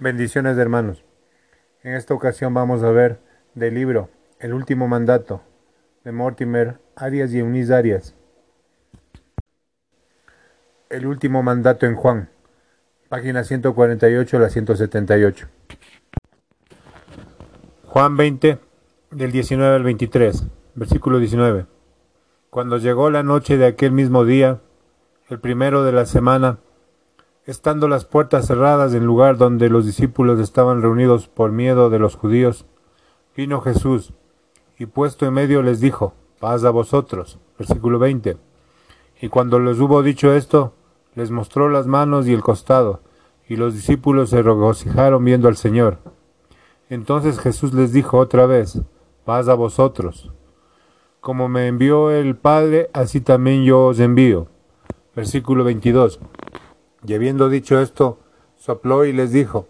Bendiciones de hermanos. En esta ocasión vamos a ver del libro El último mandato de Mortimer Arias y Eunice Arias. El último mandato en Juan, página 148 a la 178. Juan 20, del 19 al 23, versículo 19. Cuando llegó la noche de aquel mismo día, el primero de la semana, Estando las puertas cerradas en lugar donde los discípulos estaban reunidos por miedo de los judíos, vino Jesús y puesto en medio les dijo, paz a vosotros. Versículo 20. Y cuando les hubo dicho esto, les mostró las manos y el costado, y los discípulos se regocijaron viendo al Señor. Entonces Jesús les dijo otra vez, paz a vosotros. Como me envió el Padre, así también yo os envío. Versículo 22. Y habiendo dicho esto, sopló y les dijo,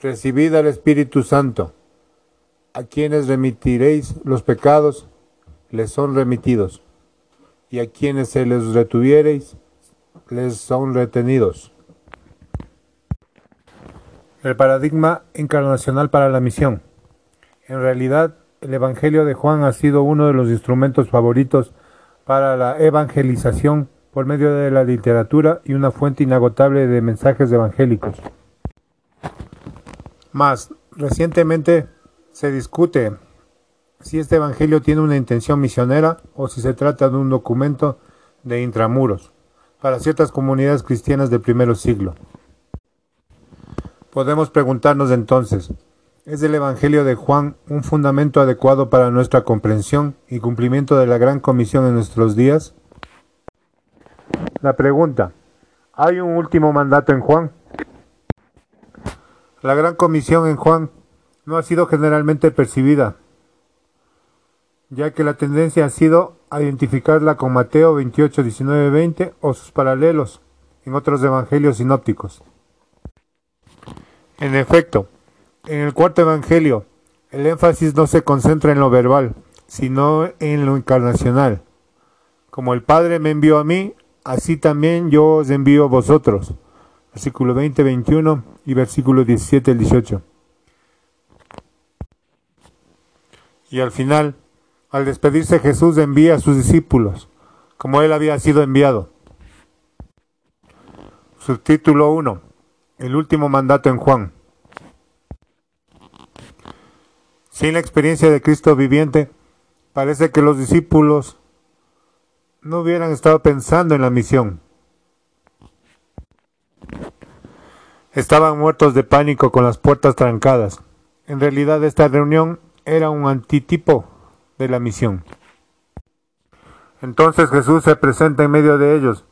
Recibid al Espíritu Santo. A quienes remitiréis los pecados, les son remitidos, y a quienes se les retuviereis, les son retenidos. El paradigma encarnacional para la misión. En realidad, el Evangelio de Juan ha sido uno de los instrumentos favoritos para la evangelización por medio de la literatura y una fuente inagotable de mensajes evangélicos. Más, recientemente se discute si este Evangelio tiene una intención misionera o si se trata de un documento de intramuros para ciertas comunidades cristianas del primer siglo. Podemos preguntarnos entonces, ¿es el Evangelio de Juan un fundamento adecuado para nuestra comprensión y cumplimiento de la gran comisión en nuestros días? La pregunta, ¿hay un último mandato en Juan? La gran comisión en Juan no ha sido generalmente percibida, ya que la tendencia ha sido a identificarla con Mateo 28, 19, 20 o sus paralelos en otros evangelios sinópticos. En efecto, en el cuarto evangelio, el énfasis no se concentra en lo verbal, sino en lo encarnacional. Como el Padre me envió a mí, así también yo os envío a vosotros. Versículo 20, 21 y versículo 17 el 18. Y al final, al despedirse Jesús envía a sus discípulos, como él había sido enviado. Subtítulo 1. El último mandato en Juan. Sin la experiencia de Cristo viviente, parece que los discípulos no hubieran estado pensando en la misión. Estaban muertos de pánico con las puertas trancadas. En realidad esta reunión era un antitipo de la misión. Entonces Jesús se presenta en medio de ellos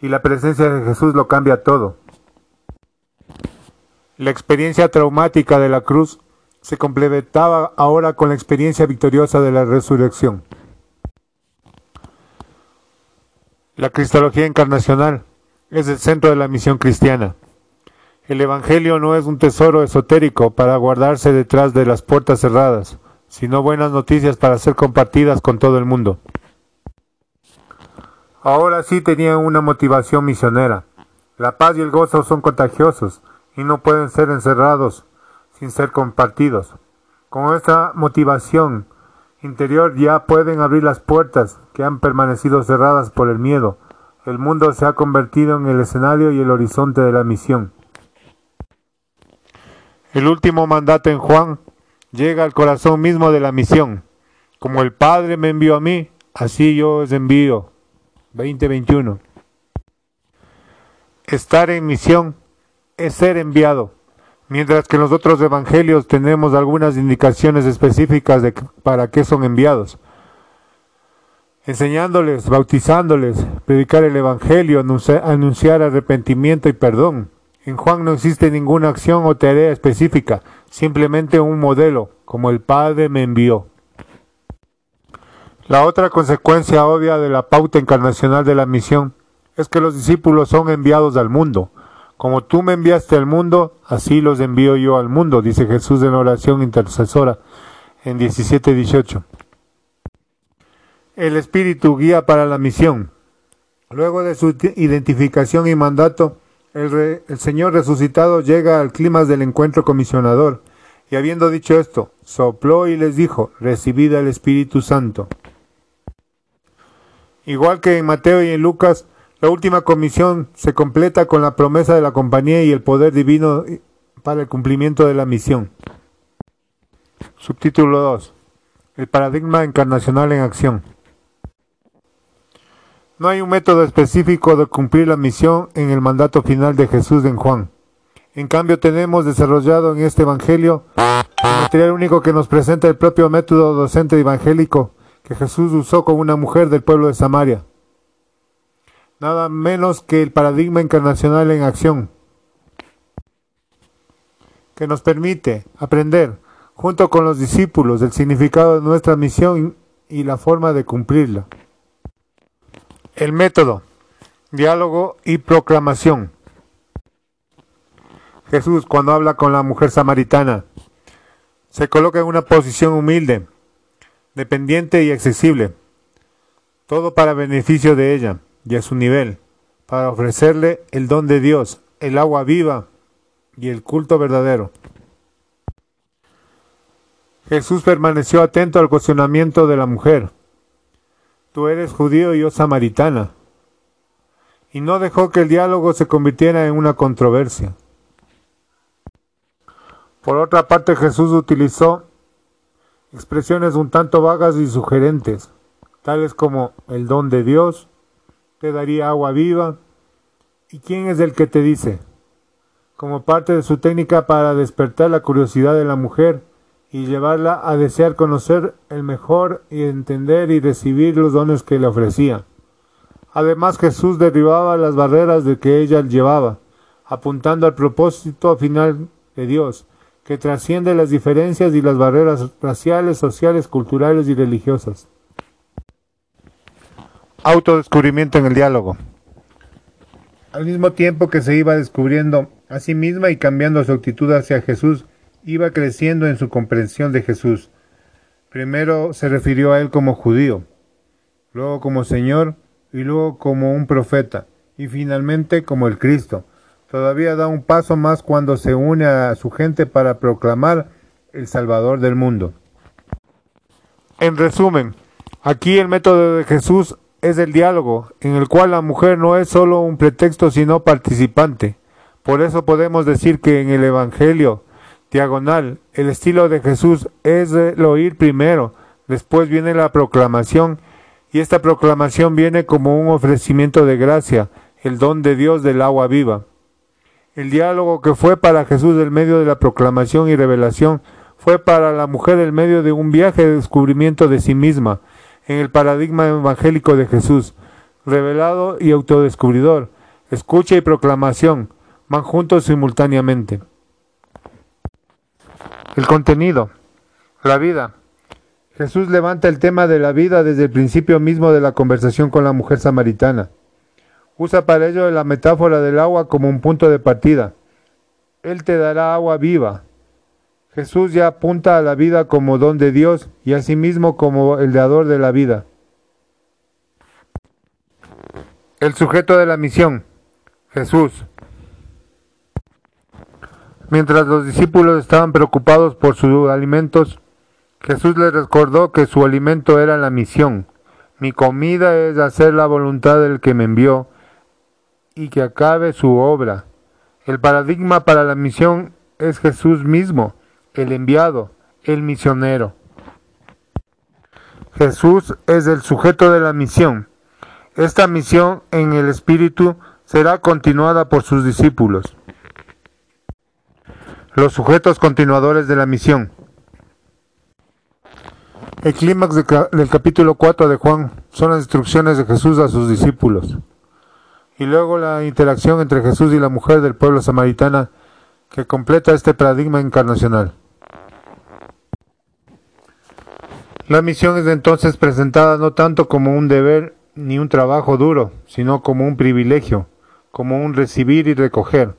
y la presencia de Jesús lo cambia todo. La experiencia traumática de la cruz se complementaba ahora con la experiencia victoriosa de la resurrección. La Cristología Encarnacional es el centro de la misión cristiana. El Evangelio no es un tesoro esotérico para guardarse detrás de las puertas cerradas, sino buenas noticias para ser compartidas con todo el mundo. Ahora sí tenían una motivación misionera. La paz y el gozo son contagiosos y no pueden ser encerrados sin ser compartidos. Con esta motivación interior ya pueden abrir las puertas que han permanecido cerradas por el miedo. El mundo se ha convertido en el escenario y el horizonte de la misión. El último mandato en Juan llega al corazón mismo de la misión. Como el Padre me envió a mí, así yo os envío. 2021. Estar en misión es ser enviado. Mientras que en los otros evangelios tenemos algunas indicaciones específicas de para qué son enviados. Enseñándoles, bautizándoles, predicar el evangelio, anunciar arrepentimiento y perdón. En Juan no existe ninguna acción o tarea específica, simplemente un modelo, como el Padre me envió. La otra consecuencia obvia de la pauta encarnacional de la misión es que los discípulos son enviados al mundo. Como tú me enviaste al mundo, así los envío yo al mundo, dice Jesús en oración intercesora en 17-18. El Espíritu guía para la misión. Luego de su identificación y mandato, El, Señor resucitado llega al clima del encuentro comisionador, y habiendo dicho esto, sopló y les dijo, recibid al Espíritu Santo. Igual que en Mateo y en Lucas, la última comisión se completa con la promesa de la compañía y el poder divino para el cumplimiento de la misión. Subtítulo 2. El paradigma encarnacional en acción. No hay un método específico de cumplir la misión en el mandato final de Jesús en Juan. En cambio, tenemos desarrollado en este Evangelio el material único que nos presenta el propio método docente evangélico que Jesús usó con una mujer del pueblo de Samaria. Nada menos que el paradigma encarnacional en acción, que nos permite aprender, junto con los discípulos, el significado de nuestra misión y la forma de cumplirla. El método, diálogo y proclamación. Jesús, cuando habla con la mujer samaritana, se coloca en una posición humilde, dependiente y accesible, todo para beneficio de ella y a su nivel, para ofrecerle el don de Dios, el agua viva y el culto verdadero. Jesús permaneció atento al cuestionamiento de la mujer. Tú eres judío y yo samaritana. Y no dejó que el diálogo se convirtiera en una controversia. Por otra parte, Jesús utilizó expresiones un tanto vagas y sugerentes, tales como el don de Dios, te daría agua viva, ¿y quién es el que te dice? Como parte de su técnica para despertar la curiosidad de la mujer y llevarla a desear conocer el mejor y entender y recibir los dones que le ofrecía. Además Jesús derribaba las barreras de que ella llevaba, apuntando al propósito final de Dios, que trasciende las diferencias y las barreras raciales, sociales, culturales y religiosas. Autodescubrimiento en el diálogo. Al mismo tiempo que se iba descubriendo a sí misma y cambiando su actitud hacia Jesús, iba creciendo en su comprensión de Jesús. Primero se refirió a él como judío, luego como Señor y luego como un profeta y finalmente como el Cristo. Todavía da un paso más cuando se une a su gente para proclamar el Salvador del mundo. En resumen, aquí el método de Jesús es el diálogo, en el cual la mujer no es solo un pretexto sino participante. Por eso podemos decir que en el Evangelio diagonal el estilo de Jesús es el oír primero, después viene la proclamación y esta proclamación viene como un ofrecimiento de gracia, el don de Dios del agua viva. El diálogo que fue para Jesús el medio de la proclamación y revelación fue para la mujer el medio de un viaje de descubrimiento de sí misma, en el paradigma evangélico de Jesús, revelado y autodescubridor, escucha y proclamación, van juntos simultáneamente. El contenido, la vida. Jesús levanta el tema de la vida desde el principio mismo de la conversación con la mujer samaritana. Usa para ello la metáfora del agua como un punto de partida. Él te dará agua viva. Jesús ya apunta a la vida como don de Dios y asimismo como el dador de la vida. El sujeto de la misión, Jesús. Mientras los discípulos estaban preocupados por sus alimentos, Jesús les recordó que su alimento era la misión. Mi comida es hacer la voluntad del que me envió y que acabe su obra. El paradigma para la misión es Jesús mismo, el enviado, el misionero. Jesús es el sujeto de la misión. Esta misión en el Espíritu será continuada por sus discípulos. Los sujetos continuadores de la misión. El clímax del capítulo 4 de Juan son las instrucciones de Jesús a sus discípulos. Y luego la interacción entre Jesús y la mujer del pueblo samaritana que completa este paradigma encarnacional. La misión es entonces presentada no tanto como un deber ni un trabajo duro, sino como un privilegio, como un recibir y recoger.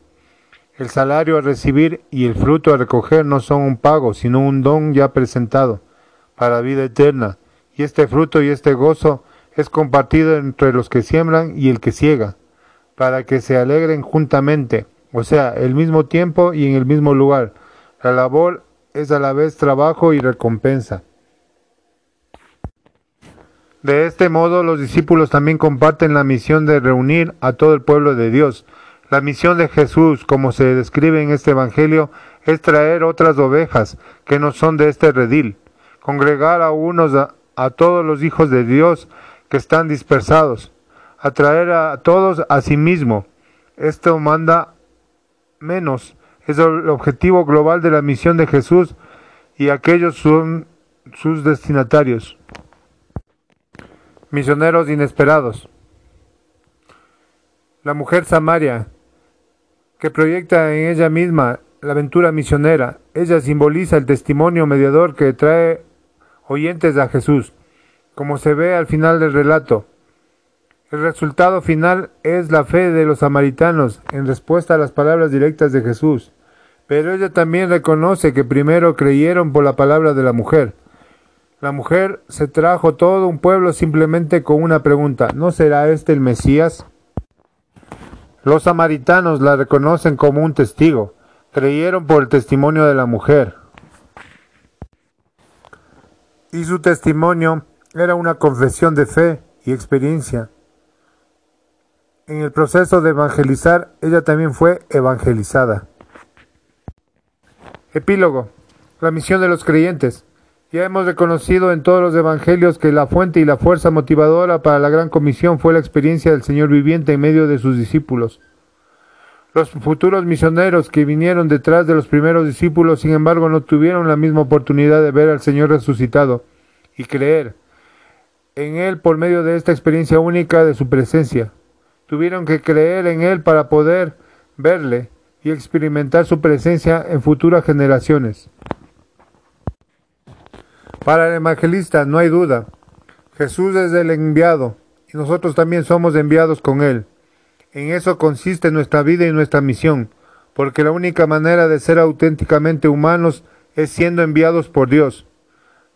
El salario a recibir y el fruto a recoger no son un pago, sino un don ya presentado para vida eterna, y este fruto y este gozo es compartido entre los que siembran y el que ciega. para que se alegren juntamente, o sea, el mismo tiempo y en el mismo lugar. La labor es a la vez trabajo y recompensa. De este modo, los discípulos también comparten la misión de reunir a todo el pueblo de Dios. La misión de Jesús, como se describe en este Evangelio, es traer otras ovejas que no son de este redil, congregar a unos a, todos los hijos de Dios que están dispersados, atraer a todos a sí mismo. Esto manda menos. Es el objetivo global de la misión de Jesús y aquellos son sus destinatarios. Misioneros inesperados. La mujer Samaria, que proyecta en ella misma la aventura misionera, ella simboliza el testimonio mediador que trae oyentes a Jesús, como se ve al final del relato. El resultado final es la fe de los samaritanos en respuesta a las palabras directas de Jesús, pero ella también reconoce que primero creyeron por la palabra de la mujer. La mujer se trajo todo un pueblo simplemente con una pregunta, ¿no será este el Mesías? Los samaritanos la reconocen como un testigo, creyeron por el testimonio de la mujer. Y su testimonio era una confesión de fe y experiencia. En el proceso de evangelizar, ella también fue evangelizada. Epílogo. La misión de los creyentes. Ya hemos reconocido en todos los evangelios que la fuente y la fuerza motivadora para la gran comisión fue la experiencia del Señor viviente en medio de sus discípulos. Los futuros misioneros que vinieron detrás de los primeros discípulos, sin embargo, no tuvieron la misma oportunidad de ver al Señor resucitado y creer en Él por medio de esta experiencia única de su presencia. Tuvieron que creer en Él para poder verle y experimentar su presencia en futuras generaciones. Para el evangelista no hay duda, Jesús es el enviado y nosotros también somos enviados con Él. En eso consiste nuestra vida y nuestra misión, porque la única manera de ser auténticamente humanos es siendo enviados por Dios.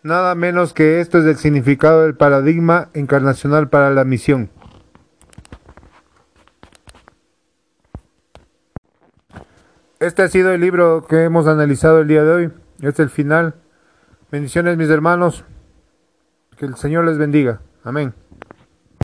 Nada menos que esto es el significado del paradigma encarnacional para la misión. Este ha sido el libro que hemos analizado el día de hoy. Es el final. Bendiciones mis hermanos. Que el Señor les bendiga. Amén.